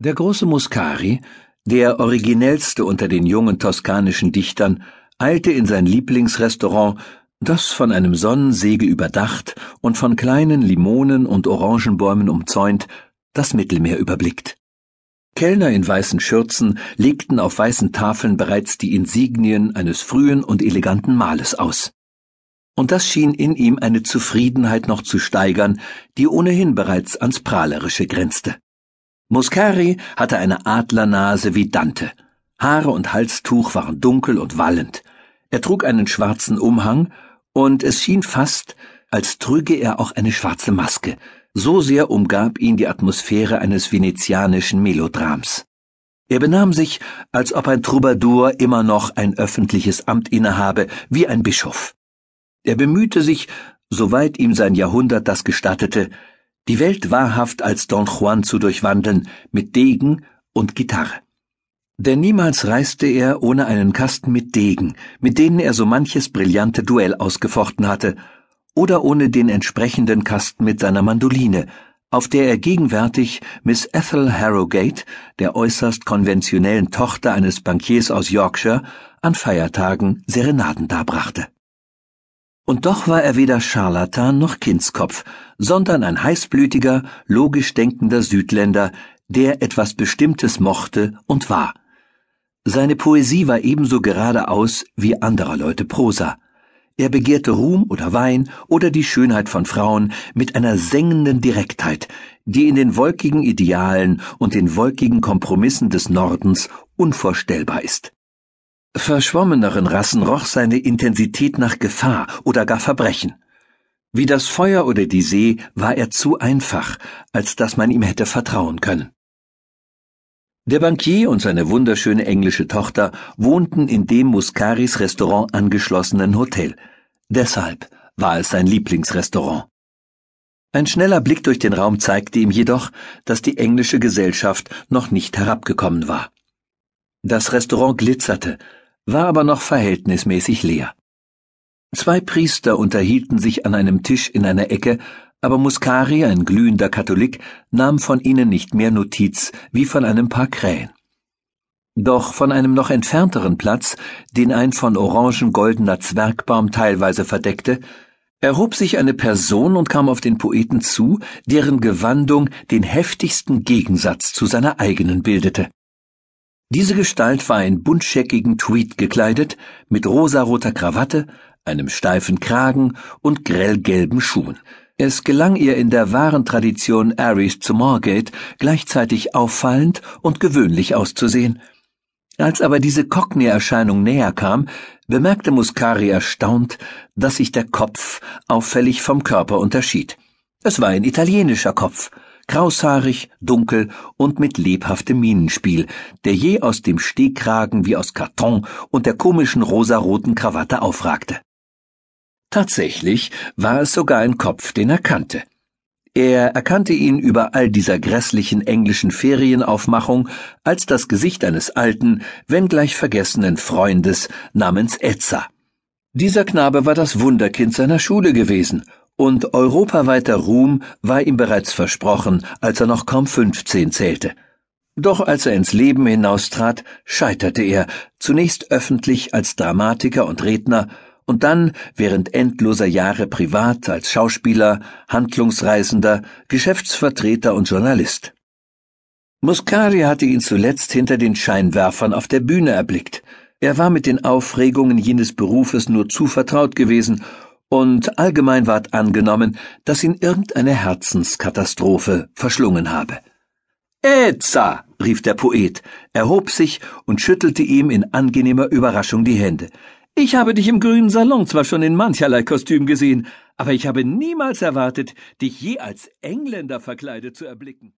Der große Muscari, der originellste unter den jungen toskanischen Dichtern, eilte in sein Lieblingsrestaurant, das von einem Sonnensegel überdacht und von kleinen Limonen und Orangenbäumen umzäunt, das Mittelmeer überblickt. Kellner in weißen Schürzen legten auf weißen Tafeln bereits die Insignien eines frühen und eleganten Mahles aus. Und das schien in ihm eine Zufriedenheit noch zu steigern, die ohnehin bereits ans Prahlerische grenzte. Muscari hatte eine Adlernase wie Dante. Haare und Halstuch waren dunkel und wallend. Er trug einen schwarzen Umhang, und es schien fast, als trüge er auch eine schwarze Maske. So sehr umgab ihn die Atmosphäre eines venezianischen Melodrams. Er benahm sich, als ob ein Troubadour immer noch ein öffentliches Amt innehabe, wie ein Bischof. Er bemühte sich, soweit ihm sein Jahrhundert das gestattete, die Welt wahrhaft als Don Juan zu durchwandeln, mit Degen und Gitarre. Denn niemals reiste er ohne einen Kasten mit Degen, mit denen er so manches brillante Duell ausgefochten hatte, oder ohne den entsprechenden Kasten mit seiner Mandoline, auf der er gegenwärtig Miss Ethel Harrogate, der äußerst konventionellen Tochter eines Bankiers aus Yorkshire, an Feiertagen Serenaden darbrachte. Und doch war er weder Scharlatan noch Kindskopf, sondern ein heißblütiger, logisch denkender Südländer, der etwas Bestimmtes mochte und war. Seine Poesie war ebenso geradeaus wie anderer Leute Prosa. Er begehrte Ruhm oder Wein oder die Schönheit von Frauen mit einer sengenden Direktheit, die in den wolkigen Idealen und den wolkigen Kompromissen des Nordens unvorstellbar ist. Verschwommeneren Rassen roch seine Intensität nach Gefahr oder gar Verbrechen. Wie das Feuer oder die See war er zu einfach, als dass man ihm hätte vertrauen können. Der Bankier und seine wunderschöne englische Tochter wohnten in dem Muscaris Restaurant angeschlossenen Hotel. Deshalb war es sein Lieblingsrestaurant. Ein schneller Blick durch den Raum zeigte ihm jedoch, dass die englische Gesellschaft noch nicht herabgekommen war. Das Restaurant glitzerte, war aber noch verhältnismäßig leer. Zwei Priester unterhielten sich an einem Tisch in einer Ecke, aber Muscari, ein glühender Katholik, nahm von ihnen nicht mehr Notiz wie von einem paar Krähen. Doch von einem noch entfernteren Platz, den ein von Orangen goldener Zwergbaum teilweise verdeckte, erhob sich eine Person und kam auf den Poeten zu, deren Gewandung den heftigsten Gegensatz zu seiner eigenen bildete. Diese Gestalt war in buntscheckigen Tweed gekleidet, mit rosaroter Krawatte, einem steifen Kragen und grellgelben Schuhen. Es gelang ihr in der wahren Tradition Aries zu Morgate gleichzeitig auffallend und gewöhnlich auszusehen. Als aber diese Cockney-Erscheinung näher kam, bemerkte Muscari erstaunt, dass sich der Kopf auffällig vom Körper unterschied. Es war ein italienischer Kopf, kraushaarig, dunkel und mit lebhaftem Minenspiel, der je aus dem Stehkragen wie aus Karton und der komischen rosaroten Krawatte aufragte. Tatsächlich war es sogar ein Kopf, den er kannte. Er erkannte ihn über all dieser grässlichen englischen Ferienaufmachung als das Gesicht eines alten, wenngleich vergessenen Freundes namens Etza. Dieser Knabe war das Wunderkind seiner Schule gewesen und europaweiter Ruhm war ihm bereits versprochen, als er noch kaum fünfzehn zählte. Doch als er ins Leben hinaustrat, scheiterte er, zunächst öffentlich als Dramatiker und Redner, und dann während endloser Jahre privat als Schauspieler, Handlungsreisender, Geschäftsvertreter und Journalist. Muscari hatte ihn zuletzt hinter den Scheinwerfern auf der Bühne erblickt. Er war mit den Aufregungen jenes Berufes nur zu vertraut gewesen und allgemein ward angenommen, dass ihn irgendeine Herzenskatastrophe verschlungen habe. Etza, rief der Poet, erhob sich und schüttelte ihm in angenehmer Überraschung die Hände. Ich habe dich im grünen Salon zwar schon in mancherlei Kostüm gesehen, aber ich habe niemals erwartet, dich je als Engländer verkleidet zu erblicken.